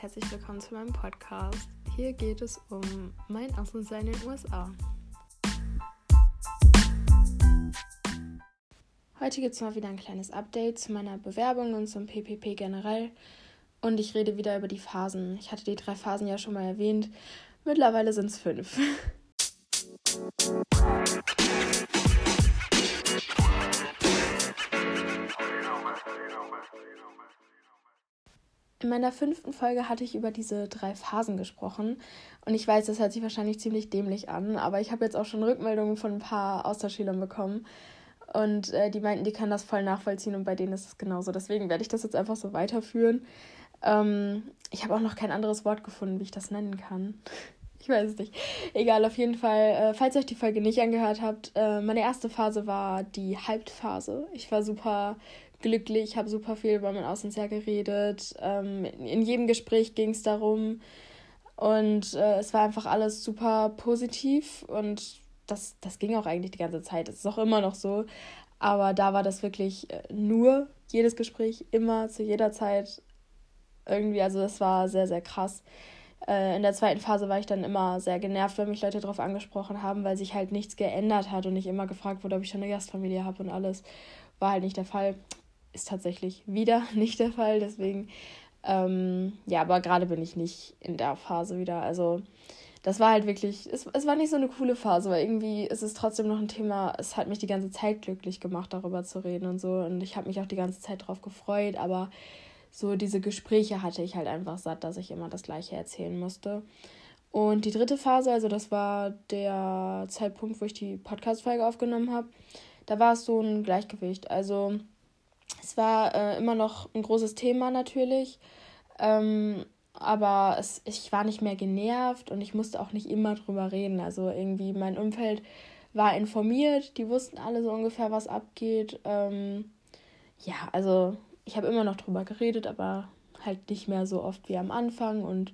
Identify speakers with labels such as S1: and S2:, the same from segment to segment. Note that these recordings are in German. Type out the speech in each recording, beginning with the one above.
S1: herzlich willkommen zu meinem Podcast. Hier geht es um mein Auslandsjahr in den USA. Heute gibt es mal wieder ein kleines Update zu meiner Bewerbung und zum PPP generell. Und ich rede wieder über die Phasen. Ich hatte die drei Phasen ja schon mal erwähnt. Mittlerweile sind es fünf. meiner fünften Folge hatte ich über diese drei Phasen gesprochen. Und ich weiß, das hört sich wahrscheinlich ziemlich dämlich an, aber ich habe jetzt auch schon Rückmeldungen von ein paar Austauschschülern bekommen. Und äh, die meinten, die können das voll nachvollziehen und bei denen ist es genauso. Deswegen werde ich das jetzt einfach so weiterführen. Ähm, ich habe auch noch kein anderes Wort gefunden, wie ich das nennen kann. Ich weiß es nicht. Egal, auf jeden Fall, äh, falls ihr euch die Folge nicht angehört habt, äh, meine erste Phase war die Halbphase. Ich war super glücklich, habe super viel über mein Auslandsjahr geredet. Ähm, in jedem Gespräch ging es darum. Und äh, es war einfach alles super positiv und das, das ging auch eigentlich die ganze Zeit. Es ist auch immer noch so. Aber da war das wirklich äh, nur jedes Gespräch, immer, zu jeder Zeit irgendwie. Also das war sehr, sehr krass. Äh, in der zweiten Phase war ich dann immer sehr genervt, wenn mich Leute darauf angesprochen haben, weil sich halt nichts geändert hat und ich immer gefragt wurde, ob ich schon eine Gastfamilie habe und alles. War halt nicht der Fall ist tatsächlich wieder nicht der Fall. Deswegen, ähm, ja, aber gerade bin ich nicht in der Phase wieder. Also, das war halt wirklich, es, es war nicht so eine coole Phase, weil irgendwie ist es trotzdem noch ein Thema, es hat mich die ganze Zeit glücklich gemacht, darüber zu reden und so. Und ich habe mich auch die ganze Zeit drauf gefreut, aber so diese Gespräche hatte ich halt einfach satt, dass ich immer das Gleiche erzählen musste. Und die dritte Phase, also das war der Zeitpunkt, wo ich die Podcast-Folge aufgenommen habe, da war es so ein Gleichgewicht. Also es war äh, immer noch ein großes Thema natürlich, ähm, aber es, ich war nicht mehr genervt und ich musste auch nicht immer drüber reden. Also irgendwie mein Umfeld war informiert, die wussten alle so ungefähr, was abgeht. Ähm, ja, also ich habe immer noch drüber geredet, aber halt nicht mehr so oft wie am Anfang und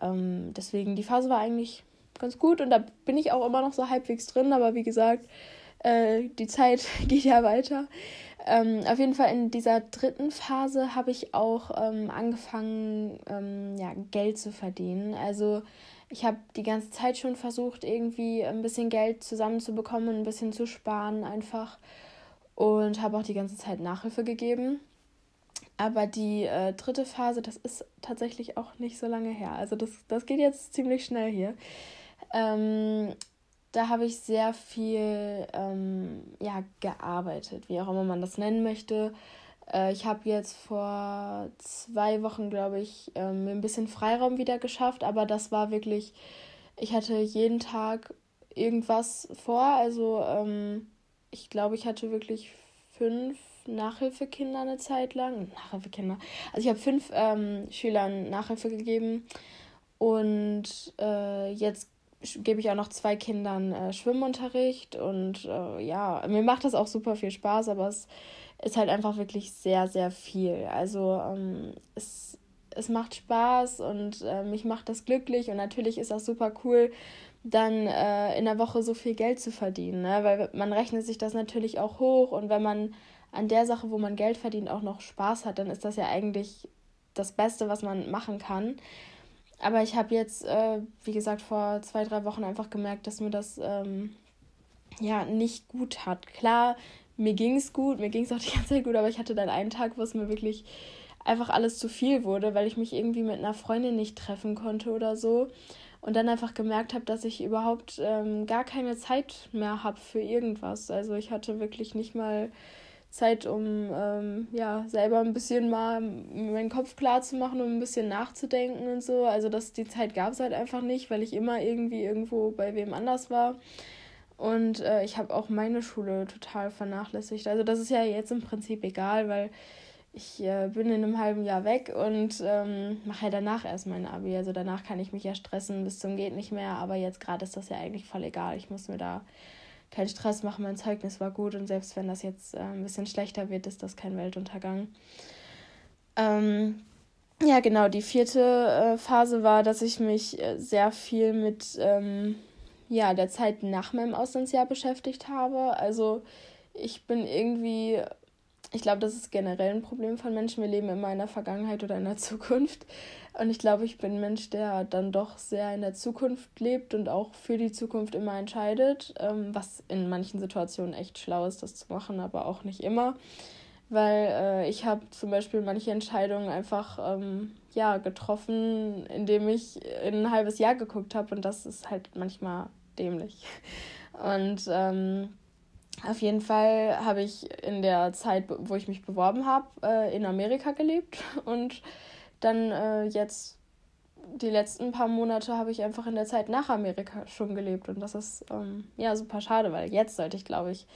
S1: ähm, deswegen die Phase war eigentlich ganz gut und da bin ich auch immer noch so halbwegs drin, aber wie gesagt, äh, die Zeit geht ja weiter. Ähm, auf jeden Fall in dieser dritten Phase habe ich auch ähm, angefangen, ähm, ja, Geld zu verdienen. Also ich habe die ganze Zeit schon versucht, irgendwie ein bisschen Geld zusammenzubekommen ein bisschen zu sparen einfach. Und habe auch die ganze Zeit Nachhilfe gegeben. Aber die äh, dritte Phase, das ist tatsächlich auch nicht so lange her. Also das, das geht jetzt ziemlich schnell hier. Ähm, da habe ich sehr viel ähm, ja, gearbeitet, wie auch immer man das nennen möchte. Äh, ich habe jetzt vor zwei Wochen, glaube ich, ähm, ein bisschen Freiraum wieder geschafft, aber das war wirklich, ich hatte jeden Tag irgendwas vor. Also ähm, ich glaube, ich hatte wirklich fünf Nachhilfekinder eine Zeit lang. Nachhilfekinder. Also ich habe fünf ähm, Schülern Nachhilfe gegeben und äh, jetzt gebe ich auch noch zwei Kindern äh, Schwimmunterricht und äh, ja, mir macht das auch super viel Spaß, aber es ist halt einfach wirklich sehr, sehr viel. Also ähm, es, es macht Spaß und äh, mich macht das glücklich und natürlich ist das super cool, dann äh, in der Woche so viel Geld zu verdienen, ne? weil man rechnet sich das natürlich auch hoch und wenn man an der Sache, wo man Geld verdient, auch noch Spaß hat, dann ist das ja eigentlich das Beste, was man machen kann. Aber ich habe jetzt, äh, wie gesagt, vor zwei, drei Wochen einfach gemerkt, dass mir das ähm, ja nicht gut hat. Klar, mir ging es gut, mir ging es auch die ganze Zeit gut, aber ich hatte dann einen Tag, wo es mir wirklich einfach alles zu viel wurde, weil ich mich irgendwie mit einer Freundin nicht treffen konnte oder so. Und dann einfach gemerkt habe, dass ich überhaupt ähm, gar keine Zeit mehr habe für irgendwas. Also ich hatte wirklich nicht mal Zeit, um ähm, ja selber ein bisschen mal meinen Kopf klar zu machen, um ein bisschen nachzudenken und so. Also das, die Zeit gab es halt einfach nicht, weil ich immer irgendwie irgendwo bei wem anders war. Und äh, ich habe auch meine Schule total vernachlässigt. Also das ist ja jetzt im Prinzip egal, weil ich äh, bin in einem halben Jahr weg und ähm, mache ja danach erst mein Abi. Also danach kann ich mich ja stressen bis zum geht nicht mehr. Aber jetzt gerade ist das ja eigentlich voll egal. Ich muss mir da keinen Stress machen, mein Zeugnis war gut und selbst wenn das jetzt äh, ein bisschen schlechter wird, ist das kein Weltuntergang. Ähm, ja, genau, die vierte äh, Phase war, dass ich mich äh, sehr viel mit ähm, ja, der Zeit nach meinem Auslandsjahr beschäftigt habe. Also ich bin irgendwie ich glaube, das ist generell ein Problem von Menschen. Wir leben immer in der Vergangenheit oder in der Zukunft. Und ich glaube, ich bin ein Mensch, der dann doch sehr in der Zukunft lebt und auch für die Zukunft immer entscheidet, ähm, was in manchen Situationen echt schlau ist, das zu machen, aber auch nicht immer. Weil äh, ich habe zum Beispiel manche Entscheidungen einfach ähm, ja, getroffen, indem ich in ein halbes Jahr geguckt habe und das ist halt manchmal dämlich. Und ähm, auf jeden Fall habe ich in der Zeit, wo ich mich beworben habe, äh, in Amerika gelebt. Und dann äh, jetzt die letzten paar Monate habe ich einfach in der Zeit nach Amerika schon gelebt. Und das ist ähm, ja super schade, weil jetzt sollte ich, glaube ich,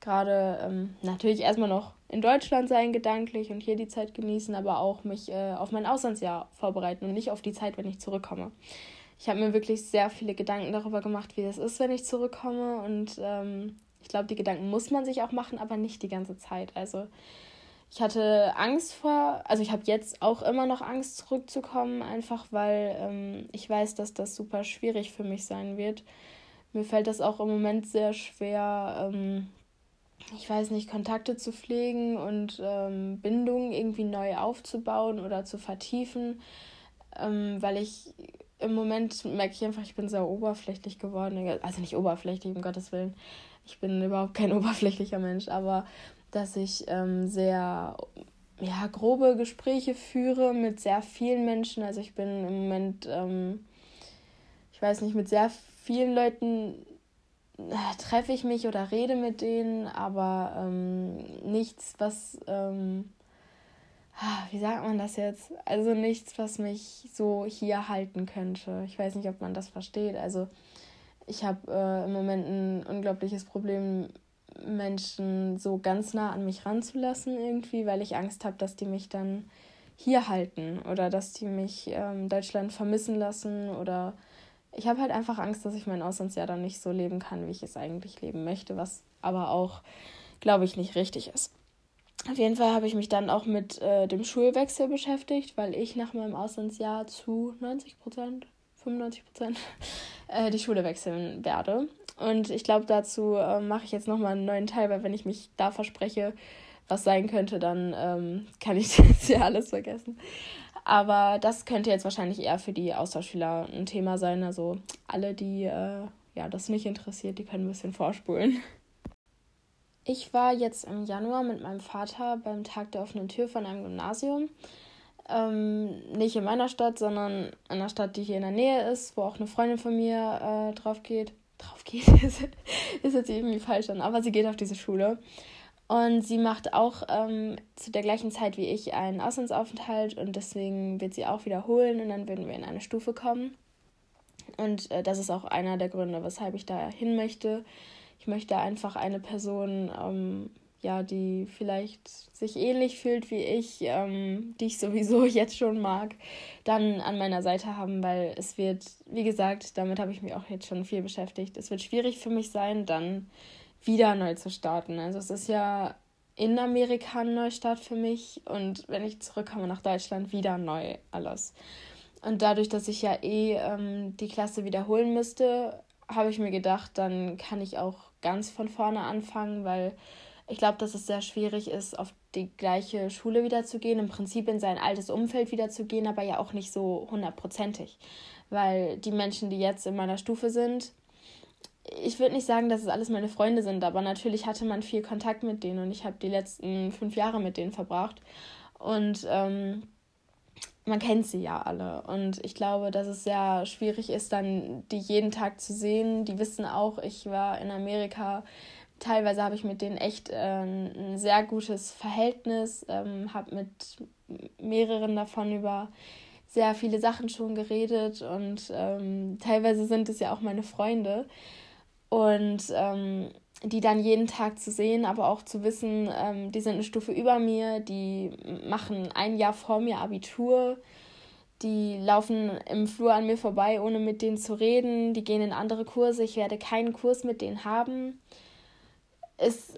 S1: gerade ähm, natürlich erstmal noch in Deutschland sein, gedanklich und hier die Zeit genießen, aber auch mich äh, auf mein Auslandsjahr vorbereiten und nicht auf die Zeit, wenn ich zurückkomme. Ich habe mir wirklich sehr viele Gedanken darüber gemacht, wie das ist, wenn ich zurückkomme. Und ähm, ich glaube, die Gedanken muss man sich auch machen, aber nicht die ganze Zeit. Also ich hatte Angst vor, also ich habe jetzt auch immer noch Angst zurückzukommen, einfach weil ähm, ich weiß, dass das super schwierig für mich sein wird. Mir fällt das auch im Moment sehr schwer, ähm, ich weiß nicht, Kontakte zu pflegen und ähm, Bindungen irgendwie neu aufzubauen oder zu vertiefen, ähm, weil ich im Moment merke ich einfach, ich bin sehr oberflächlich geworden. Also nicht oberflächlich, um Gottes Willen ich bin überhaupt kein oberflächlicher Mensch, aber dass ich ähm, sehr ja, grobe Gespräche führe mit sehr vielen Menschen. Also ich bin im Moment, ähm, ich weiß nicht, mit sehr vielen Leuten äh, treffe ich mich oder rede mit denen, aber ähm, nichts, was, ähm, ah, wie sagt man das jetzt? Also nichts, was mich so hier halten könnte. Ich weiß nicht, ob man das versteht. Also ich habe äh, im Moment ein unglaubliches Problem, Menschen so ganz nah an mich ranzulassen irgendwie, weil ich Angst habe, dass die mich dann hier halten oder dass die mich ähm, Deutschland vermissen lassen oder ich habe halt einfach Angst, dass ich mein Auslandsjahr dann nicht so leben kann, wie ich es eigentlich leben möchte, was aber auch, glaube ich, nicht richtig ist. Auf jeden Fall habe ich mich dann auch mit äh, dem Schulwechsel beschäftigt, weil ich nach meinem Auslandsjahr zu 90 Prozent 95 Prozent, äh, die Schule wechseln werde. Und ich glaube, dazu äh, mache ich jetzt nochmal einen neuen Teil, weil wenn ich mich da verspreche, was sein könnte, dann ähm, kann ich das ja alles vergessen. Aber das könnte jetzt wahrscheinlich eher für die Austauschschüler ein Thema sein. Also alle, die äh, ja, das nicht interessiert, die können ein bisschen vorspulen. Ich war jetzt im Januar mit meinem Vater beim Tag der offenen Tür von einem Gymnasium. Ähm, nicht in meiner Stadt, sondern in einer Stadt, die hier in der Nähe ist, wo auch eine Freundin von mir äh, drauf geht. Drauf geht, ist jetzt irgendwie falsch an, aber sie geht auf diese Schule. Und sie macht auch ähm, zu der gleichen Zeit wie ich einen Auslandsaufenthalt und deswegen wird sie auch wiederholen und dann würden wir in eine Stufe kommen. Und äh, das ist auch einer der Gründe, weshalb ich da hin möchte. Ich möchte einfach eine Person ähm, ja, die vielleicht sich ähnlich fühlt wie ich, ähm, die ich sowieso jetzt schon mag, dann an meiner Seite haben, weil es wird, wie gesagt, damit habe ich mich auch jetzt schon viel beschäftigt. Es wird schwierig für mich sein, dann wieder neu zu starten. Also es ist ja in Amerika ein Neustart für mich und wenn ich zurückkomme nach Deutschland, wieder neu alles. Und dadurch, dass ich ja eh ähm, die Klasse wiederholen müsste, habe ich mir gedacht, dann kann ich auch ganz von vorne anfangen, weil ich glaube, dass es sehr schwierig ist, auf die gleiche Schule wieder zu gehen, im Prinzip in sein altes Umfeld wieder zu gehen, aber ja auch nicht so hundertprozentig. Weil die Menschen, die jetzt in meiner Stufe sind, ich würde nicht sagen, dass es alles meine Freunde sind, aber natürlich hatte man viel Kontakt mit denen und ich habe die letzten fünf Jahre mit denen verbracht. Und ähm, man kennt sie ja alle. Und ich glaube, dass es sehr schwierig ist, dann die jeden Tag zu sehen. Die wissen auch, ich war in Amerika teilweise habe ich mit denen echt äh, ein sehr gutes Verhältnis, ähm, habe mit mehreren davon über sehr viele Sachen schon geredet und ähm, teilweise sind es ja auch meine Freunde. Und ähm, die dann jeden Tag zu sehen, aber auch zu wissen, ähm, die sind eine Stufe über mir, die machen ein Jahr vor mir Abitur, die laufen im Flur an mir vorbei, ohne mit denen zu reden, die gehen in andere Kurse, ich werde keinen Kurs mit denen haben ist,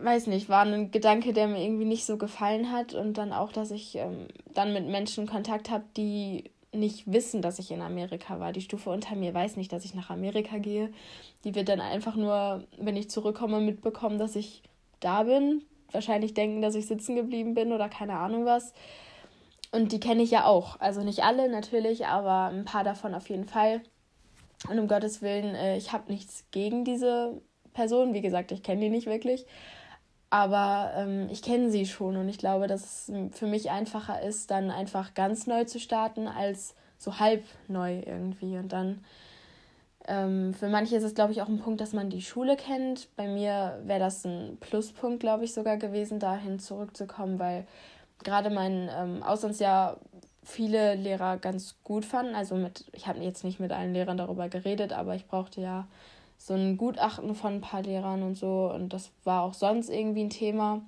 S1: weiß nicht, war ein Gedanke, der mir irgendwie nicht so gefallen hat. Und dann auch, dass ich ähm, dann mit Menschen Kontakt habe, die nicht wissen, dass ich in Amerika war. Die Stufe unter mir weiß nicht, dass ich nach Amerika gehe. Die wird dann einfach nur, wenn ich zurückkomme, mitbekommen, dass ich da bin. wahrscheinlich denken, dass ich sitzen geblieben bin oder keine Ahnung was. Und die kenne ich ja auch. Also nicht alle natürlich, aber ein paar davon auf jeden Fall. Und um Gottes Willen, äh, ich habe nichts gegen diese Person. Wie gesagt, ich kenne die nicht wirklich. Aber ähm, ich kenne sie schon und ich glaube, dass es für mich einfacher ist, dann einfach ganz neu zu starten, als so halb neu irgendwie. Und dann, ähm, für manche ist es, glaube ich, auch ein Punkt, dass man die Schule kennt. Bei mir wäre das ein Pluspunkt, glaube ich, sogar gewesen, dahin zurückzukommen, weil gerade mein ähm, Auslandsjahr viele Lehrer ganz gut fanden. Also mit, ich habe jetzt nicht mit allen Lehrern darüber geredet, aber ich brauchte ja so ein Gutachten von ein paar Lehrern und so. Und das war auch sonst irgendwie ein Thema.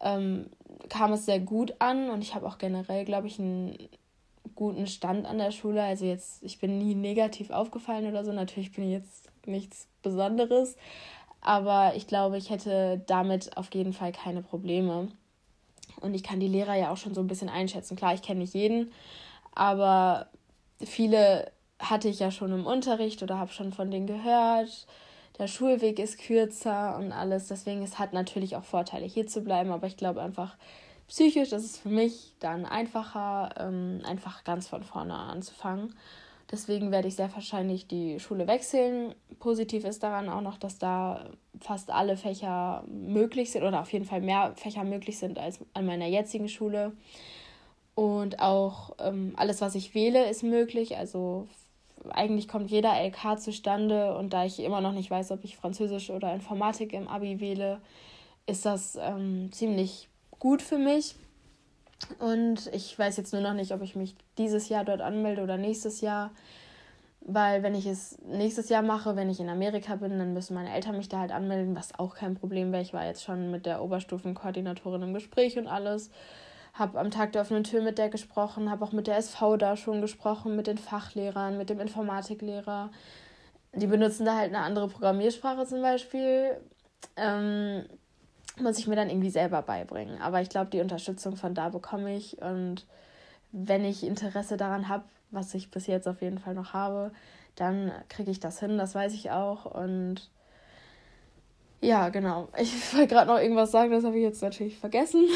S1: Ähm, kam es sehr gut an und ich habe auch generell, glaube ich, einen guten Stand an der Schule. Also jetzt, ich bin nie negativ aufgefallen oder so. Natürlich bin ich jetzt nichts Besonderes. Aber ich glaube, ich hätte damit auf jeden Fall keine Probleme. Und ich kann die Lehrer ja auch schon so ein bisschen einschätzen. Klar, ich kenne nicht jeden, aber viele hatte ich ja schon im Unterricht oder habe schon von denen gehört. Der Schulweg ist kürzer und alles. Deswegen es hat natürlich auch Vorteile, hier zu bleiben. Aber ich glaube einfach, psychisch ist es für mich dann einfacher, ähm, einfach ganz von vorne anzufangen. Deswegen werde ich sehr wahrscheinlich die Schule wechseln. Positiv ist daran auch noch, dass da fast alle Fächer möglich sind oder auf jeden Fall mehr Fächer möglich sind als an meiner jetzigen Schule. Und auch ähm, alles, was ich wähle, ist möglich. Also eigentlich kommt jeder LK zustande und da ich immer noch nicht weiß, ob ich Französisch oder Informatik im Abi wähle, ist das ähm, ziemlich gut für mich. Und ich weiß jetzt nur noch nicht, ob ich mich dieses Jahr dort anmelde oder nächstes Jahr. Weil wenn ich es nächstes Jahr mache, wenn ich in Amerika bin, dann müssen meine Eltern mich da halt anmelden, was auch kein Problem wäre. Ich war jetzt schon mit der Oberstufenkoordinatorin im Gespräch und alles. Habe am Tag der offenen Tür mit der gesprochen, habe auch mit der SV da schon gesprochen, mit den Fachlehrern, mit dem Informatiklehrer. Die benutzen da halt eine andere Programmiersprache zum Beispiel. Ähm, muss ich mir dann irgendwie selber beibringen. Aber ich glaube, die Unterstützung von da bekomme ich. Und wenn ich Interesse daran habe, was ich bis jetzt auf jeden Fall noch habe, dann kriege ich das hin, das weiß ich auch. Und ja, genau. Ich wollte gerade noch irgendwas sagen, das habe ich jetzt natürlich vergessen.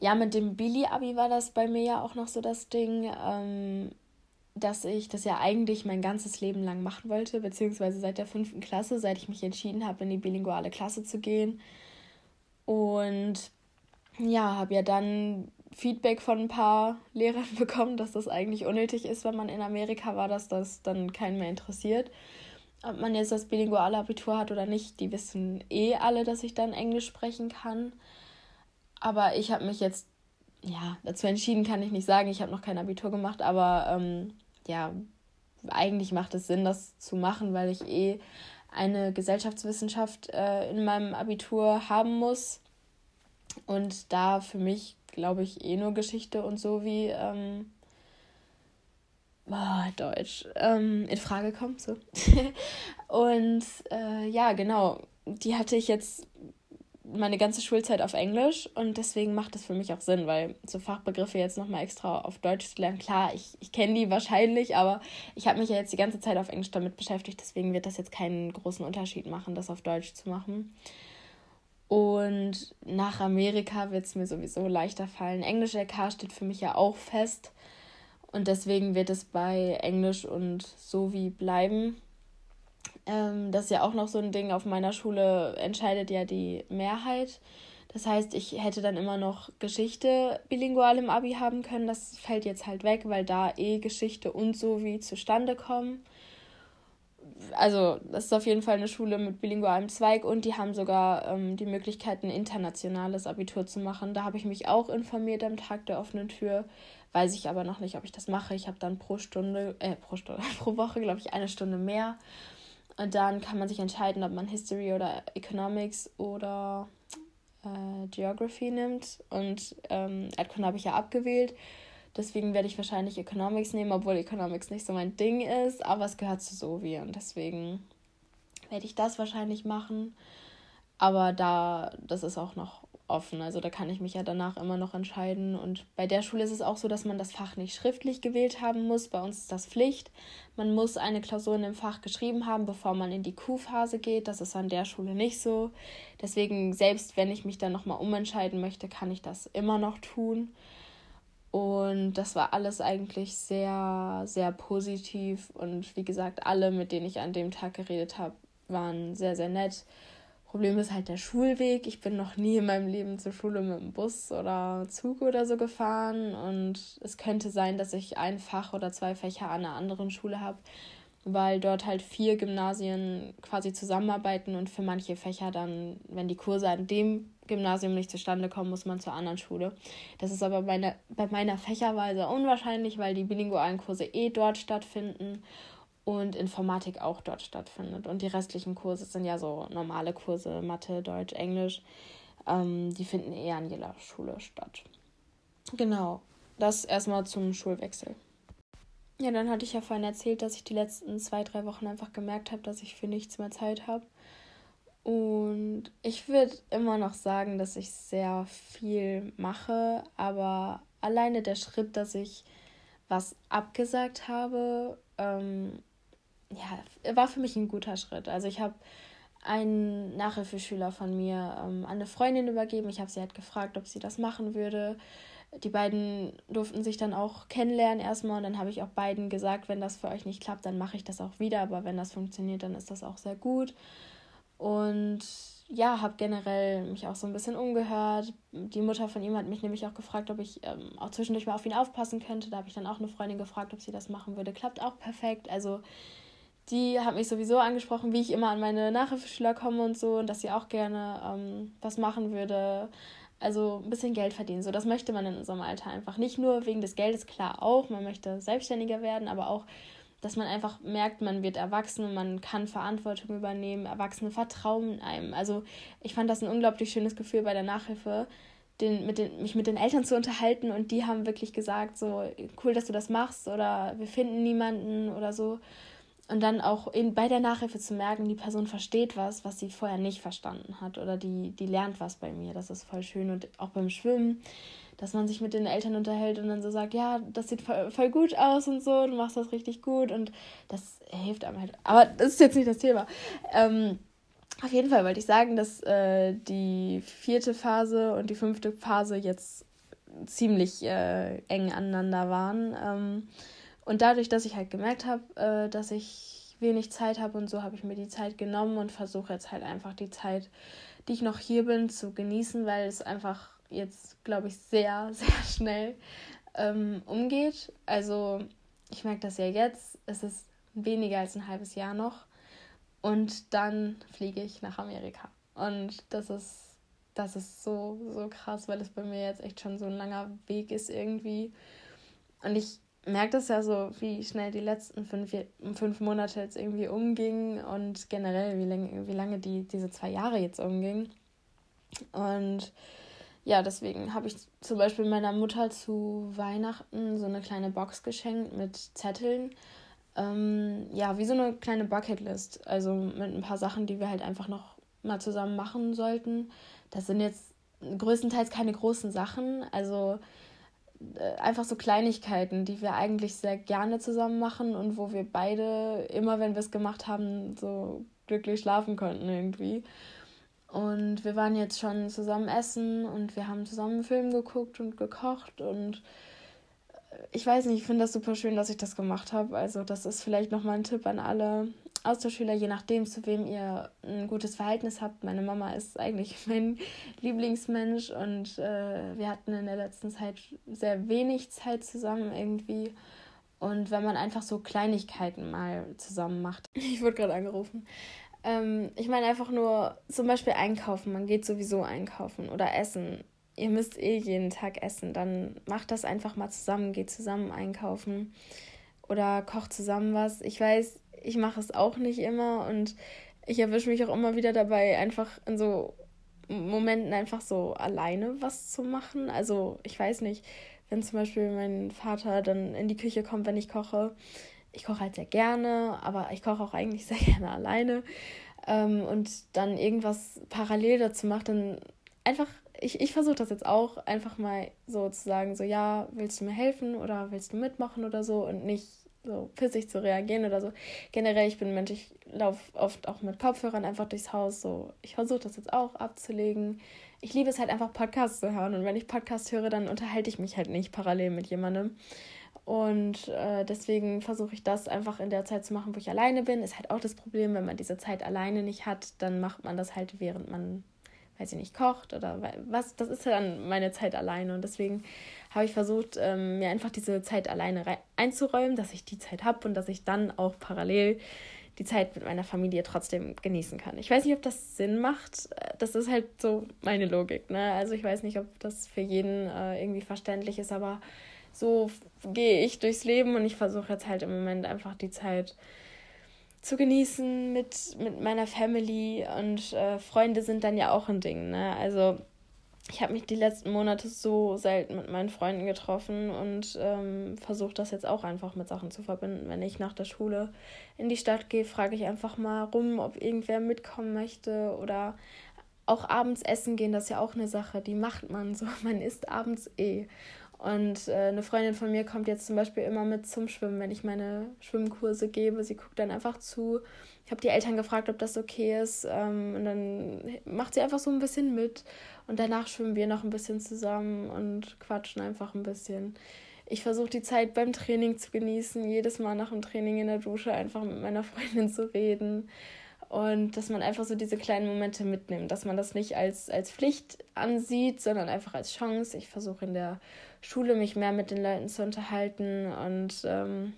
S1: Ja, mit dem Billy-Abi war das bei mir ja auch noch so das Ding, ähm, dass ich das ja eigentlich mein ganzes Leben lang machen wollte, beziehungsweise seit der fünften Klasse, seit ich mich entschieden habe, in die bilinguale Klasse zu gehen und ja, habe ja dann Feedback von ein paar Lehrern bekommen, dass das eigentlich unnötig ist, wenn man in Amerika war, dass das dann keinen mehr interessiert. Ob man jetzt das bilinguale Abitur hat oder nicht, die wissen eh alle, dass ich dann Englisch sprechen kann. Aber ich habe mich jetzt, ja, dazu entschieden kann ich nicht sagen, ich habe noch kein Abitur gemacht, aber ähm, ja, eigentlich macht es Sinn, das zu machen, weil ich eh eine Gesellschaftswissenschaft äh, in meinem Abitur haben muss. Und da für mich, glaube ich, eh nur Geschichte und so wie ähm, oh, Deutsch ähm, in Frage kommt. So. und äh, ja, genau, die hatte ich jetzt meine ganze Schulzeit auf Englisch und deswegen macht das für mich auch Sinn, weil so Fachbegriffe jetzt nochmal extra auf Deutsch zu lernen, klar, ich, ich kenne die wahrscheinlich, aber ich habe mich ja jetzt die ganze Zeit auf Englisch damit beschäftigt, deswegen wird das jetzt keinen großen Unterschied machen, das auf Deutsch zu machen. Und nach Amerika wird es mir sowieso leichter fallen. Englisch LK steht für mich ja auch fest und deswegen wird es bei Englisch und so wie bleiben. Ähm, das ist ja auch noch so ein Ding. Auf meiner Schule entscheidet ja die Mehrheit. Das heißt, ich hätte dann immer noch Geschichte bilingual im Abi haben können. Das fällt jetzt halt weg, weil da eh Geschichte und so wie zustande kommen. Also, das ist auf jeden Fall eine Schule mit bilingualem Zweig und die haben sogar ähm, die Möglichkeit, ein internationales Abitur zu machen. Da habe ich mich auch informiert am Tag der offenen Tür. Weiß ich aber noch nicht, ob ich das mache. Ich habe dann pro Stunde, äh, pro Stunde, pro Woche, glaube ich, eine Stunde mehr. Und dann kann man sich entscheiden, ob man History oder Economics oder äh, Geography nimmt. Und ähm, Erdkunde habe ich ja abgewählt. Deswegen werde ich wahrscheinlich Economics nehmen, obwohl Economics nicht so mein Ding ist. Aber es gehört zu Sovi und deswegen werde ich das wahrscheinlich machen. Aber da, das ist auch noch offen. Also da kann ich mich ja danach immer noch entscheiden. Und bei der Schule ist es auch so, dass man das Fach nicht schriftlich gewählt haben muss. Bei uns ist das Pflicht. Man muss eine Klausur in dem Fach geschrieben haben, bevor man in die Q-Phase geht. Das ist an der Schule nicht so. Deswegen, selbst wenn ich mich dann nochmal umentscheiden möchte, kann ich das immer noch tun. Und das war alles eigentlich sehr, sehr positiv. Und wie gesagt, alle, mit denen ich an dem Tag geredet habe, waren sehr, sehr nett. Problem ist halt der Schulweg. Ich bin noch nie in meinem Leben zur Schule mit dem Bus oder Zug oder so gefahren. Und es könnte sein, dass ich ein Fach oder zwei Fächer an einer anderen Schule habe, weil dort halt vier Gymnasien quasi zusammenarbeiten und für manche Fächer dann, wenn die Kurse an dem Gymnasium nicht zustande kommen, muss man zur anderen Schule. Das ist aber bei, bei meiner Fächerwahl sehr unwahrscheinlich, weil die bilingualen Kurse eh dort stattfinden und Informatik auch dort stattfindet. Und die restlichen Kurse sind ja so normale Kurse, Mathe, Deutsch, Englisch. Ähm, die finden eher an jeder Schule statt. Genau, das erstmal zum Schulwechsel. Ja, dann hatte ich ja vorhin erzählt, dass ich die letzten zwei, drei Wochen einfach gemerkt habe, dass ich für nichts mehr Zeit habe. Und ich würde immer noch sagen, dass ich sehr viel mache, aber alleine der Schritt, dass ich was abgesagt habe, ähm, ja, war für mich ein guter Schritt. Also ich habe einen Nachhilfeschüler von mir ähm, an eine Freundin übergeben. Ich habe sie halt gefragt, ob sie das machen würde. Die beiden durften sich dann auch kennenlernen erstmal und dann habe ich auch beiden gesagt, wenn das für euch nicht klappt, dann mache ich das auch wieder, aber wenn das funktioniert, dann ist das auch sehr gut. Und ja, habe generell mich auch so ein bisschen umgehört. Die Mutter von ihm hat mich nämlich auch gefragt, ob ich ähm, auch zwischendurch mal auf ihn aufpassen könnte. Da habe ich dann auch eine Freundin gefragt, ob sie das machen würde. Klappt auch perfekt. Also die hat mich sowieso angesprochen, wie ich immer an meine Nachhilfeschüler komme und so und dass sie auch gerne ähm, was machen würde. Also ein bisschen Geld verdienen. So, das möchte man in unserem Alter einfach. Nicht nur wegen des Geldes, klar auch. Man möchte selbstständiger werden, aber auch dass man einfach merkt, man wird erwachsen und man kann Verantwortung übernehmen, Erwachsene vertrauen einem. Also ich fand das ein unglaublich schönes Gefühl bei der Nachhilfe, den, mit den, mich mit den Eltern zu unterhalten und die haben wirklich gesagt, so cool, dass du das machst oder wir finden niemanden oder so. Und dann auch in, bei der Nachhilfe zu merken, die Person versteht was, was sie vorher nicht verstanden hat oder die, die lernt was bei mir. Das ist voll schön. Und auch beim Schwimmen dass man sich mit den Eltern unterhält und dann so sagt, ja, das sieht voll, voll gut aus und so, du machst das richtig gut und das hilft einem halt. Aber das ist jetzt nicht das Thema. Ähm, auf jeden Fall wollte ich sagen, dass äh, die vierte Phase und die fünfte Phase jetzt ziemlich äh, eng aneinander waren. Ähm, und dadurch, dass ich halt gemerkt habe, äh, dass ich wenig Zeit habe und so, habe ich mir die Zeit genommen und versuche jetzt halt einfach die Zeit, die ich noch hier bin, zu genießen, weil es einfach jetzt, glaube ich, sehr, sehr schnell ähm, umgeht. Also ich merke das ja jetzt, es ist weniger als ein halbes Jahr noch und dann fliege ich nach Amerika. Und das ist, das ist so, so krass, weil es bei mir jetzt echt schon so ein langer Weg ist irgendwie. Und ich merke das ja so, wie schnell die letzten fünf, fünf Monate jetzt irgendwie umgingen und generell, wie lange, wie lange die, diese zwei Jahre jetzt umgingen. Und ja, deswegen habe ich zum Beispiel meiner Mutter zu Weihnachten so eine kleine Box geschenkt mit Zetteln. Ähm, ja, wie so eine kleine Bucketlist. Also mit ein paar Sachen, die wir halt einfach noch mal zusammen machen sollten. Das sind jetzt größtenteils keine großen Sachen. Also einfach so Kleinigkeiten, die wir eigentlich sehr gerne zusammen machen und wo wir beide immer, wenn wir es gemacht haben, so glücklich schlafen konnten irgendwie. Und wir waren jetzt schon zusammen essen und wir haben zusammen einen Film geguckt und gekocht und äh, ich weiß nicht, ich finde das super schön, dass ich das gemacht habe. Also das ist vielleicht nochmal ein Tipp an alle Austauschschüler, je nachdem, zu wem ihr ein gutes Verhältnis habt. Meine Mama ist eigentlich mein Lieblingsmensch und äh, wir hatten in der letzten Zeit sehr wenig Zeit zusammen irgendwie. Und wenn man einfach so Kleinigkeiten mal zusammen macht. Ich wurde gerade angerufen. Ähm, ich meine einfach nur zum Beispiel einkaufen. Man geht sowieso einkaufen oder essen. Ihr müsst eh jeden Tag essen. Dann macht das einfach mal zusammen. Geht zusammen einkaufen oder kocht zusammen was. Ich weiß, ich mache es auch nicht immer und ich erwische mich auch immer wieder dabei, einfach in so Momenten einfach so alleine was zu machen. Also ich weiß nicht, wenn zum Beispiel mein Vater dann in die Küche kommt, wenn ich koche, ich koche halt sehr gerne, aber ich koche auch eigentlich sehr gerne alleine ähm, und dann irgendwas parallel dazu macht, dann einfach, ich, ich versuche das jetzt auch einfach mal so zu sagen, so ja, willst du mir helfen oder willst du mitmachen oder so und nicht so pissig zu reagieren oder so. Generell, ich bin ein Mensch, ich laufe oft auch mit Kopfhörern einfach durchs Haus. So, ich versuche das jetzt auch abzulegen. Ich liebe es halt einfach, Podcasts zu hören. Und wenn ich Podcasts höre, dann unterhalte ich mich halt nicht parallel mit jemandem. Und äh, deswegen versuche ich das einfach in der Zeit zu machen, wo ich alleine bin. Ist halt auch das Problem, wenn man diese Zeit alleine nicht hat, dann macht man das halt, während man, weiß ich nicht, kocht oder was. Das ist ja dann meine Zeit alleine. Und deswegen habe ich versucht, ähm, mir einfach diese Zeit alleine einzuräumen, dass ich die Zeit habe und dass ich dann auch parallel die Zeit mit meiner Familie trotzdem genießen kann. Ich weiß nicht, ob das Sinn macht. Das ist halt so meine Logik. Ne? Also ich weiß nicht, ob das für jeden äh, irgendwie verständlich ist, aber so gehe ich durchs Leben und ich versuche jetzt halt im Moment einfach die Zeit zu genießen mit, mit meiner Family und äh, Freunde sind dann ja auch ein Ding. Ne? Also ich habe mich die letzten Monate so selten mit meinen Freunden getroffen und ähm, versuche das jetzt auch einfach mit Sachen zu verbinden. Wenn ich nach der Schule in die Stadt gehe, frage ich einfach mal rum, ob irgendwer mitkommen möchte oder auch abends essen gehen, das ist ja auch eine Sache, die macht man so. Man isst abends eh. Und äh, eine Freundin von mir kommt jetzt zum Beispiel immer mit zum Schwimmen, wenn ich meine Schwimmkurse gebe. Sie guckt dann einfach zu. Ich habe die Eltern gefragt, ob das okay ist. Ähm, und dann macht sie einfach so ein bisschen mit. Und danach schwimmen wir noch ein bisschen zusammen und quatschen einfach ein bisschen. Ich versuche die Zeit beim Training zu genießen, jedes Mal nach dem Training in der Dusche einfach mit meiner Freundin zu reden und dass man einfach so diese kleinen Momente mitnimmt, dass man das nicht als, als Pflicht ansieht, sondern einfach als Chance. Ich versuche in der Schule mich mehr mit den Leuten zu unterhalten und ähm,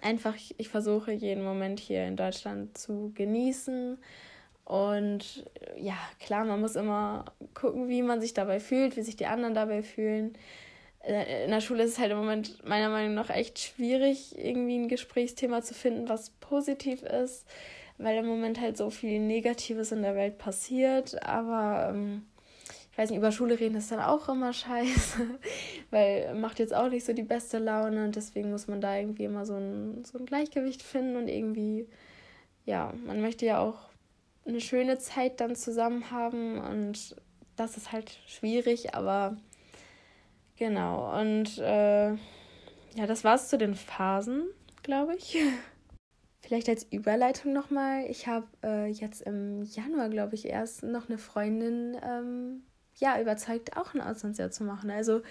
S1: einfach, ich, ich versuche jeden Moment hier in Deutschland zu genießen. Und ja, klar, man muss immer gucken, wie man sich dabei fühlt, wie sich die anderen dabei fühlen. Äh, in der Schule ist es halt im Moment meiner Meinung nach echt schwierig, irgendwie ein Gesprächsthema zu finden, was positiv ist weil im Moment halt so viel Negatives in der Welt passiert. Aber ähm, ich weiß nicht, über Schule reden ist dann auch immer scheiße, weil macht jetzt auch nicht so die beste Laune und deswegen muss man da irgendwie immer so ein, so ein Gleichgewicht finden und irgendwie, ja, man möchte ja auch eine schöne Zeit dann zusammen haben und das ist halt schwierig, aber genau. Und äh, ja, das war's zu den Phasen, glaube ich. Vielleicht als Überleitung nochmal. Ich habe äh, jetzt im Januar, glaube ich, erst noch eine Freundin ähm, ja, überzeugt, auch ein Auslandsjahr zu machen. Also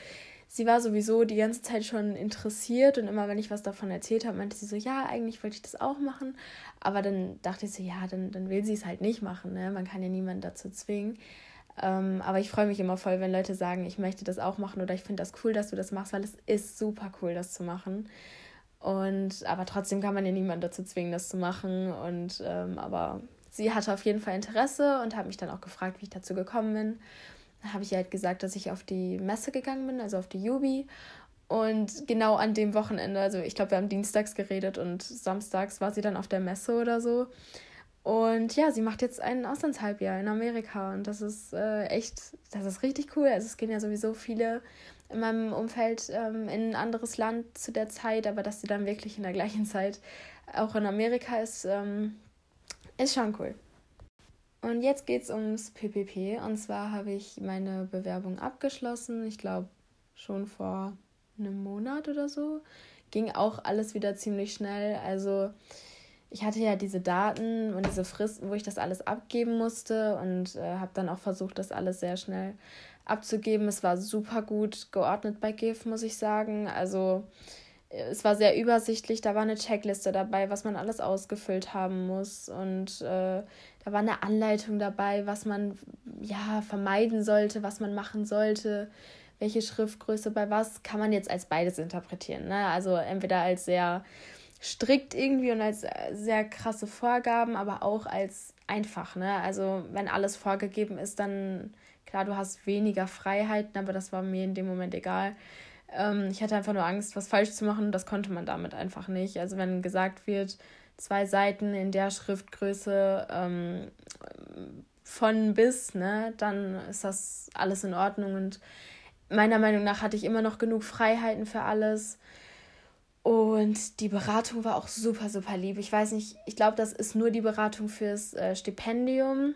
S1: sie war sowieso die ganze Zeit schon interessiert und immer, wenn ich was davon erzählt habe, meinte sie so, ja, eigentlich wollte ich das auch machen. Aber dann dachte ich so, ja, dann, dann will sie es halt nicht machen. Ne? Man kann ja niemanden dazu zwingen. Ähm, aber ich freue mich immer voll, wenn Leute sagen, ich möchte das auch machen oder ich finde das cool, dass du das machst, weil es ist super cool, das zu machen. Und aber trotzdem kann man ja niemanden dazu zwingen, das zu machen. Und ähm, aber sie hatte auf jeden Fall Interesse und hat mich dann auch gefragt, wie ich dazu gekommen bin. Da habe ich ihr halt gesagt, dass ich auf die Messe gegangen bin, also auf die Jubi. Und genau an dem Wochenende, also ich glaube, wir haben dienstags geredet und samstags war sie dann auf der Messe oder so. Und ja, sie macht jetzt ein Auslandshalbjahr in Amerika und das ist äh, echt, das ist richtig cool. Also es gehen ja sowieso viele in meinem Umfeld ähm, in ein anderes Land zu der Zeit, aber dass sie dann wirklich in der gleichen Zeit auch in Amerika ist, ähm, ist schon cool. Und jetzt geht es ums PPP. Und zwar habe ich meine Bewerbung abgeschlossen. Ich glaube schon vor einem Monat oder so. Ging auch alles wieder ziemlich schnell. Also ich hatte ja diese Daten und diese Fristen, wo ich das alles abgeben musste und äh, habe dann auch versucht, das alles sehr schnell abzugeben. Es war super gut geordnet bei GIF, muss ich sagen. Also es war sehr übersichtlich. Da war eine Checkliste dabei, was man alles ausgefüllt haben muss. Und äh, da war eine Anleitung dabei, was man ja vermeiden sollte, was man machen sollte, welche Schriftgröße bei was. Kann man jetzt als beides interpretieren. Ne? Also entweder als sehr strikt irgendwie und als sehr krasse Vorgaben, aber auch als einfach. Ne? Also wenn alles vorgegeben ist, dann Klar, du hast weniger Freiheiten, aber das war mir in dem Moment egal. Ähm, ich hatte einfach nur Angst, was falsch zu machen das konnte man damit einfach nicht. Also wenn gesagt wird, zwei Seiten in der Schriftgröße ähm, von bis, ne, dann ist das alles in Ordnung und meiner Meinung nach hatte ich immer noch genug Freiheiten für alles. Und die Beratung war auch super, super lieb. Ich weiß nicht, ich glaube, das ist nur die Beratung fürs äh, Stipendium.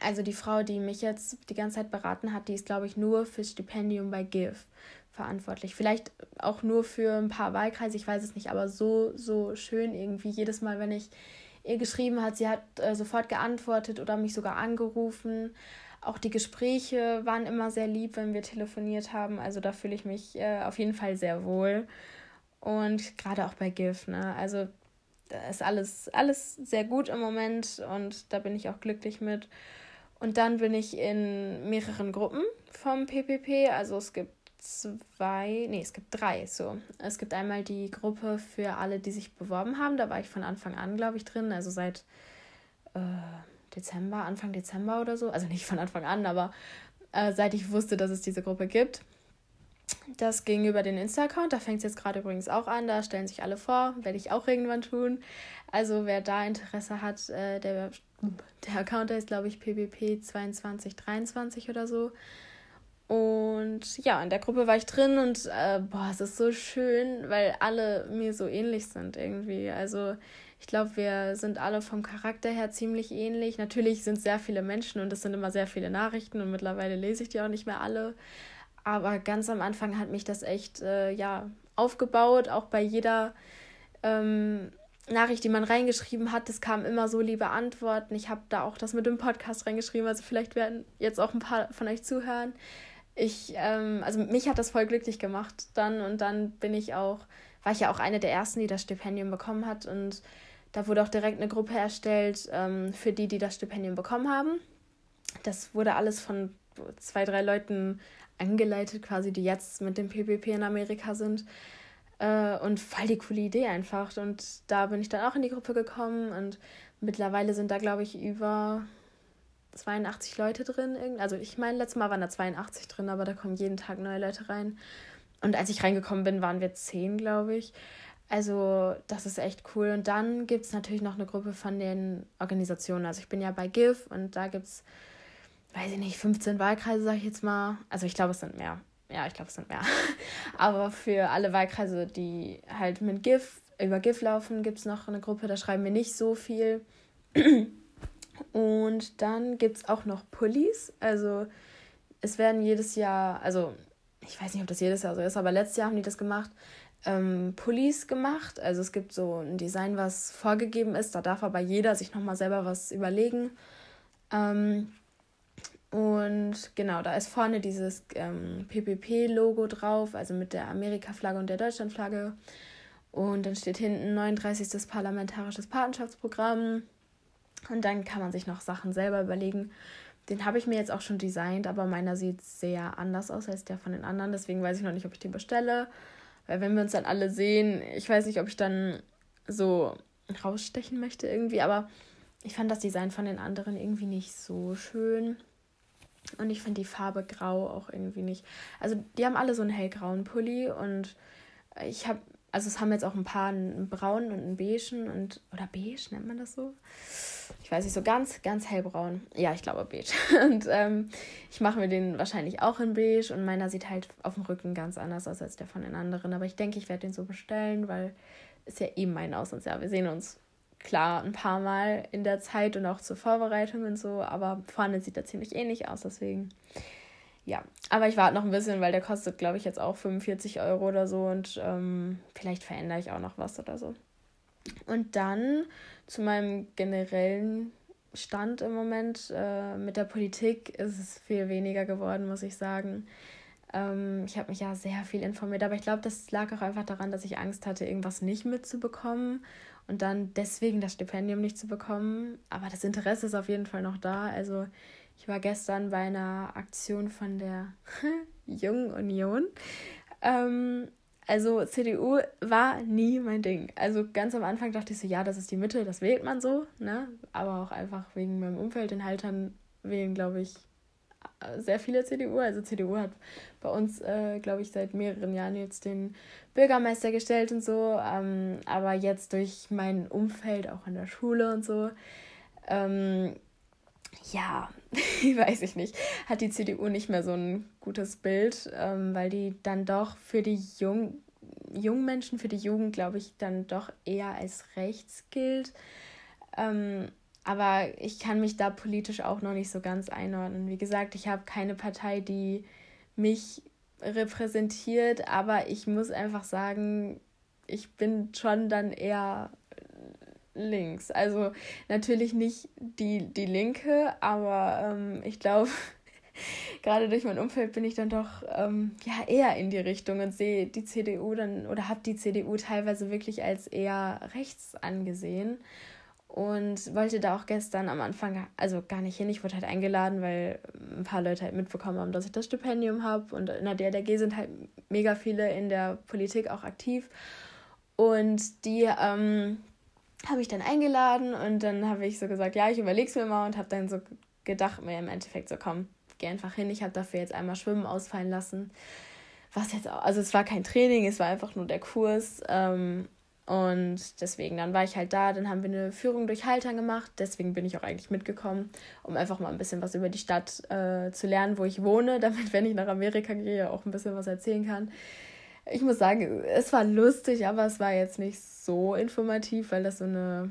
S1: Also die Frau, die mich jetzt die ganze Zeit beraten hat, die ist, glaube ich, nur fürs Stipendium bei GIF verantwortlich. Vielleicht auch nur für ein paar Wahlkreise, ich weiß es nicht, aber so, so schön irgendwie jedes Mal, wenn ich ihr geschrieben hat, sie hat äh, sofort geantwortet oder mich sogar angerufen. Auch die Gespräche waren immer sehr lieb, wenn wir telefoniert haben. Also da fühle ich mich äh, auf jeden Fall sehr wohl. Und gerade auch bei GIF, ne? Also da ist alles, alles sehr gut im Moment und da bin ich auch glücklich mit. Und dann bin ich in mehreren Gruppen vom PPP. Also es gibt zwei, nee, es gibt drei. So, es gibt einmal die Gruppe für alle, die sich beworben haben. Da war ich von Anfang an, glaube ich, drin. Also seit äh, Dezember, Anfang Dezember oder so. Also nicht von Anfang an, aber äh, seit ich wusste, dass es diese Gruppe gibt. Das ging über den Insta-Account. Da fängt es jetzt gerade übrigens auch an. Da stellen sich alle vor. Werde ich auch irgendwann tun. Also wer da Interesse hat, äh, der, der Account ist, glaube ich, ppp 2223 oder so. Und ja, in der Gruppe war ich drin und äh, boah, es ist so schön, weil alle mir so ähnlich sind irgendwie. Also ich glaube, wir sind alle vom Charakter her ziemlich ähnlich. Natürlich sind sehr viele Menschen und es sind immer sehr viele Nachrichten und mittlerweile lese ich die auch nicht mehr alle. Aber ganz am Anfang hat mich das echt äh, ja aufgebaut, auch bei jeder ähm, Nachricht, die man reingeschrieben hat, es kamen immer so liebe Antworten. Ich habe da auch das mit dem Podcast reingeschrieben, also vielleicht werden jetzt auch ein paar von euch zuhören. Ich, ähm, also mich hat das voll glücklich gemacht dann. Und dann bin ich auch, war ich ja auch eine der ersten, die das Stipendium bekommen hat. Und da wurde auch direkt eine Gruppe erstellt ähm, für die, die das Stipendium bekommen haben. Das wurde alles von zwei, drei Leuten angeleitet, quasi, die jetzt mit dem PPP in Amerika sind. Äh, und voll die coole Idee einfach. Und da bin ich dann auch in die Gruppe gekommen und mittlerweile sind da, glaube ich, über 82 Leute drin. Also ich meine, letztes Mal waren da 82 drin, aber da kommen jeden Tag neue Leute rein. Und als ich reingekommen bin, waren wir 10, glaube ich. Also das ist echt cool. Und dann gibt es natürlich noch eine Gruppe von den Organisationen. Also ich bin ja bei GIF und da gibt es, weiß ich nicht, 15 Wahlkreise, sage ich jetzt mal. Also ich glaube, es sind mehr. Ja, ich glaube, es sind mehr. Aber für alle Wahlkreise, die halt mit GIF, über GIF laufen, gibt es noch eine Gruppe, da schreiben wir nicht so viel. Und dann gibt es auch noch Pullis. Also es werden jedes Jahr, also ich weiß nicht, ob das jedes Jahr so ist, aber letztes Jahr haben die das gemacht, ähm, Pullis gemacht. Also es gibt so ein Design, was vorgegeben ist. Da darf aber jeder sich nochmal selber was überlegen. Ähm, und genau, da ist vorne dieses ähm, PPP-Logo drauf, also mit der Amerika-Flagge und der Deutschland-Flagge. Und dann steht hinten 39. Parlamentarisches Patenschaftsprogramm. Und dann kann man sich noch Sachen selber überlegen. Den habe ich mir jetzt auch schon designt, aber meiner sieht sehr anders aus als der von den anderen. Deswegen weiß ich noch nicht, ob ich den bestelle. Weil wenn wir uns dann alle sehen, ich weiß nicht, ob ich dann so rausstechen möchte irgendwie. Aber ich fand das Design von den anderen irgendwie nicht so schön. Und ich finde die Farbe grau auch irgendwie nicht. Also die haben alle so einen hellgrauen Pulli und ich habe also es haben jetzt auch ein paar einen braunen und einen beigen und oder beige nennt man das so. Ich weiß nicht, so ganz, ganz hellbraun. Ja, ich glaube beige. Und ähm, ich mache mir den wahrscheinlich auch in beige und meiner sieht halt auf dem Rücken ganz anders aus als der von den anderen. Aber ich denke, ich werde den so bestellen, weil ist ja eben mein Auslandsjahr. Wir sehen uns klar ein paar Mal in der Zeit und auch zur Vorbereitung und so, aber vorne sieht er ziemlich ähnlich aus, deswegen ja, aber ich warte noch ein bisschen, weil der kostet, glaube ich, jetzt auch 45 Euro oder so und ähm, vielleicht verändere ich auch noch was oder so. Und dann zu meinem generellen Stand im Moment äh, mit der Politik ist es viel weniger geworden, muss ich sagen. Ähm, ich habe mich ja sehr viel informiert, aber ich glaube, das lag auch einfach daran, dass ich Angst hatte, irgendwas nicht mitzubekommen und dann deswegen das Stipendium nicht zu bekommen. Aber das Interesse ist auf jeden Fall noch da. Also ich war gestern bei einer Aktion von der Jungen Union. Ähm, also CDU war nie mein Ding. Also ganz am Anfang dachte ich so, ja, das ist die Mitte, das wählt man so, ne? Aber auch einfach wegen meinem Umfeld in Haltern wählen, glaube ich, sehr viele CDU. Also CDU hat bei uns, äh, glaube ich, seit mehreren Jahren jetzt den Bürgermeister gestellt und so. Ähm, aber jetzt durch mein Umfeld, auch in der Schule und so, ähm, ja, weiß ich nicht, hat die CDU nicht mehr so ein gutes Bild, ähm, weil die dann doch für die Jung jungen Menschen, für die Jugend, glaube ich, dann doch eher als rechts gilt. Ähm, aber ich kann mich da politisch auch noch nicht so ganz einordnen. Wie gesagt, ich habe keine Partei, die mich repräsentiert, aber ich muss einfach sagen, ich bin schon dann eher links. Also natürlich nicht die, die Linke, aber ähm, ich glaube, gerade durch mein Umfeld bin ich dann doch ähm, ja eher in die Richtung und sehe die CDU dann oder habe die CDU teilweise wirklich als eher rechts angesehen und wollte da auch gestern am Anfang also gar nicht hin. Ich wurde halt eingeladen, weil ein paar Leute halt mitbekommen haben, dass ich das Stipendium habe und in der DRDG sind halt mega viele in der Politik auch aktiv und die ähm, habe ich dann eingeladen und dann habe ich so gesagt, ja, ich überlege es mir mal und habe dann so gedacht mir im Endeffekt so, komm, geh einfach hin. Ich habe dafür jetzt einmal Schwimmen ausfallen lassen. Was jetzt auch, also es war kein Training, es war einfach nur der Kurs. Ähm, und deswegen, dann war ich halt da, dann haben wir eine Führung durch Haltern gemacht. Deswegen bin ich auch eigentlich mitgekommen, um einfach mal ein bisschen was über die Stadt äh, zu lernen, wo ich wohne, damit, wenn ich nach Amerika gehe, auch ein bisschen was erzählen kann. Ich muss sagen, es war lustig, aber es war jetzt nicht so informativ, weil das so eine,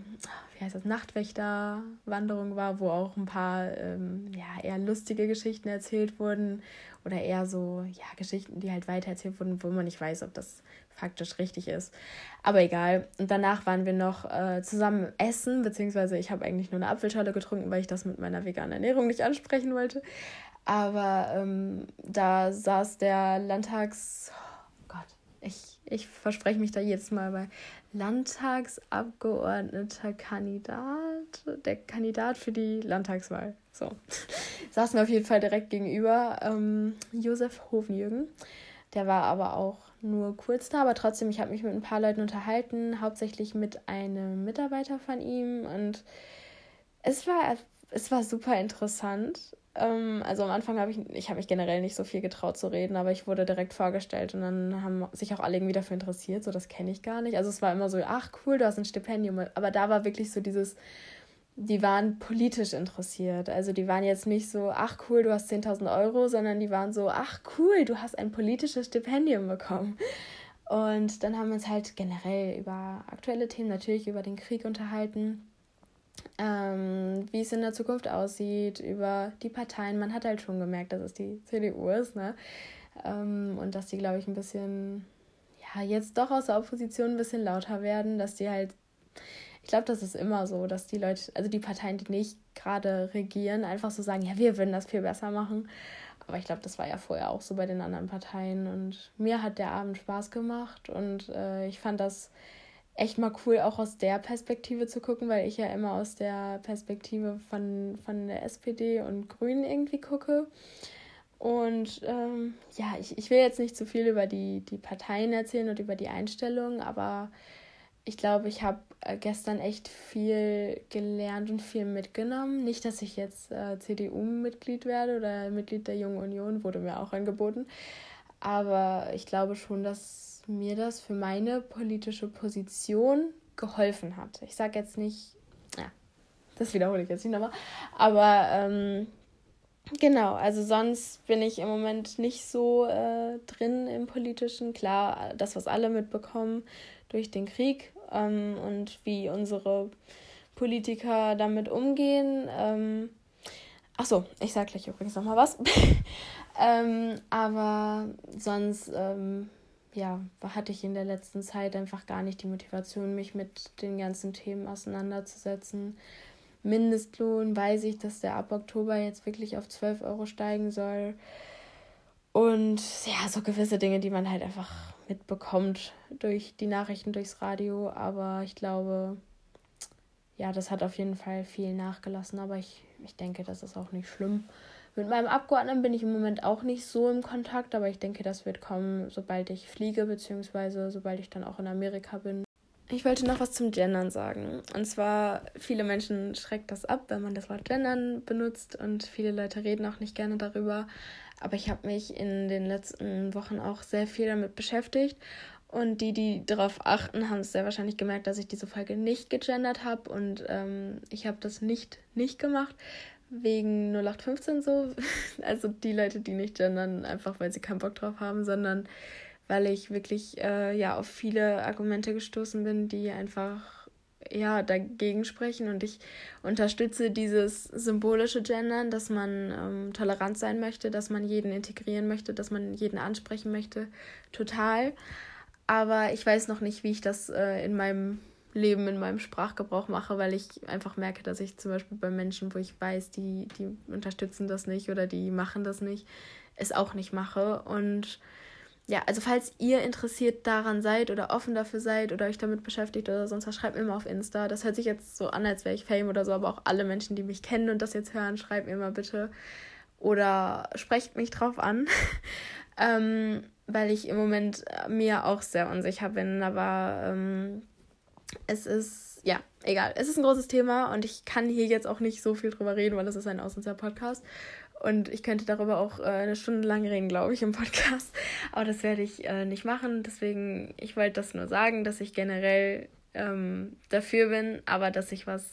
S1: wie heißt das, Nachtwächterwanderung war, wo auch ein paar ähm, ja, eher lustige Geschichten erzählt wurden oder eher so, ja, Geschichten, die halt weitererzählt wurden, wo man nicht weiß, ob das faktisch richtig ist. Aber egal. Und danach waren wir noch äh, zusammen essen, beziehungsweise ich habe eigentlich nur eine Apfelschale getrunken, weil ich das mit meiner veganen Ernährung nicht ansprechen wollte. Aber ähm, da saß der Landtags ich, ich verspreche mich da jetzt mal bei Landtagsabgeordneter Kandidat, der Kandidat für die Landtagswahl. So, saßen wir auf jeden Fall direkt gegenüber. Ähm, Josef Hovenjürgen. Der war aber auch nur kurz da, aber trotzdem, ich habe mich mit ein paar Leuten unterhalten, hauptsächlich mit einem Mitarbeiter von ihm und es war, es war super interessant. Ähm, also am Anfang habe ich, ich habe mich generell nicht so viel getraut zu reden, aber ich wurde direkt vorgestellt und dann haben sich auch alle irgendwie dafür interessiert, so das kenne ich gar nicht. Also es war immer so, ach cool, du hast ein Stipendium, aber da war wirklich so dieses, die waren politisch interessiert. Also die waren jetzt nicht so, ach cool, du hast 10.000 Euro, sondern die waren so, ach cool, du hast ein politisches Stipendium bekommen. Und dann haben wir uns halt generell über aktuelle Themen, natürlich über den Krieg unterhalten ähm, wie es in der Zukunft aussieht, über die Parteien. Man hat halt schon gemerkt, dass es die CDU ist, ne? Ähm, und dass die, glaube ich, ein bisschen, ja, jetzt doch aus der Opposition ein bisschen lauter werden, dass die halt, ich glaube, das ist immer so, dass die Leute, also die Parteien, die nicht gerade regieren, einfach so sagen, ja, wir würden das viel besser machen. Aber ich glaube, das war ja vorher auch so bei den anderen Parteien. Und mir hat der Abend Spaß gemacht und äh, ich fand das echt mal cool, auch aus der Perspektive zu gucken, weil ich ja immer aus der Perspektive von, von der SPD und Grünen irgendwie gucke. Und ähm, ja, ich, ich will jetzt nicht zu viel über die, die Parteien erzählen und über die Einstellung, aber ich glaube, ich habe äh, gestern echt viel gelernt und viel mitgenommen. Nicht, dass ich jetzt äh, CDU-Mitglied werde oder Mitglied der Jungen Union, wurde mir auch angeboten. Aber ich glaube schon, dass mir das für meine politische Position geholfen hat. Ich sage jetzt nicht, ja, das wiederhole ich jetzt nicht nochmal, aber ähm, genau, also sonst bin ich im Moment nicht so äh, drin im Politischen. Klar, das, was alle mitbekommen durch den Krieg ähm, und wie unsere Politiker damit umgehen. Ähm, Ach so, ich sage gleich übrigens nochmal was. ähm, aber sonst ähm, ja, hatte ich in der letzten Zeit einfach gar nicht die Motivation, mich mit den ganzen Themen auseinanderzusetzen. Mindestlohn weiß ich, dass der ab Oktober jetzt wirklich auf 12 Euro steigen soll. Und ja, so gewisse Dinge, die man halt einfach mitbekommt durch die Nachrichten, durchs Radio. Aber ich glaube, ja, das hat auf jeden Fall viel nachgelassen. Aber ich, ich denke, das ist auch nicht schlimm. Mit meinem Abgeordneten bin ich im Moment auch nicht so im Kontakt, aber ich denke, das wird kommen, sobald ich fliege, beziehungsweise sobald ich dann auch in Amerika bin. Ich wollte noch was zum Gendern sagen. Und zwar, viele Menschen schreckt das ab, wenn man das Wort Gendern benutzt und viele Leute reden auch nicht gerne darüber. Aber ich habe mich in den letzten Wochen auch sehr viel damit beschäftigt. Und die, die darauf achten, haben es sehr wahrscheinlich gemerkt, dass ich diese Folge nicht gegendert habe. Und ähm, ich habe das nicht nicht gemacht, wegen 0815 so. Also die Leute, die nicht gendern, einfach weil sie keinen Bock drauf haben, sondern weil ich wirklich äh, ja auf viele Argumente gestoßen bin, die einfach ja dagegen sprechen und ich unterstütze dieses symbolische Gendern, dass man ähm, tolerant sein möchte, dass man jeden integrieren möchte, dass man jeden ansprechen möchte, total. Aber ich weiß noch nicht, wie ich das äh, in meinem Leben, in meinem Sprachgebrauch mache, weil ich einfach merke, dass ich zum Beispiel bei Menschen, wo ich weiß, die, die unterstützen das nicht oder die machen das nicht, es auch nicht mache. Und ja, also falls ihr interessiert daran seid oder offen dafür seid oder euch damit beschäftigt oder sonst was, schreibt mir mal auf Insta. Das hört sich jetzt so an, als wäre ich Fame oder so, aber auch alle Menschen, die mich kennen und das jetzt hören, schreibt mir mal bitte. Oder sprecht mich drauf an. ähm, weil ich im Moment mir auch sehr unsicher bin. Aber ähm, es ist, ja, egal. Es ist ein großes Thema und ich kann hier jetzt auch nicht so viel drüber reden, weil das ist ein Auslands-Podcast. Und ich könnte darüber auch äh, eine Stunde lang reden, glaube ich, im Podcast. Aber das werde ich äh, nicht machen. Deswegen, ich wollte das nur sagen, dass ich generell ähm, dafür bin, aber dass sich was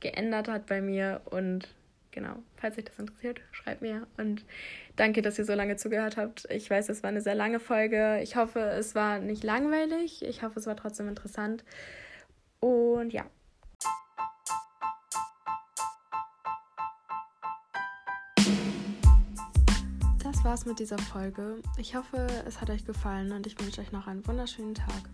S1: geändert hat bei mir. Und genau, falls euch das interessiert, schreibt mir. Und danke, dass ihr so lange zugehört habt. Ich weiß, es war eine sehr lange Folge. Ich hoffe, es war nicht langweilig. Ich hoffe, es war trotzdem interessant. Und ja. War's mit dieser Folge. Ich hoffe, es hat euch gefallen und ich wünsche euch noch einen wunderschönen Tag.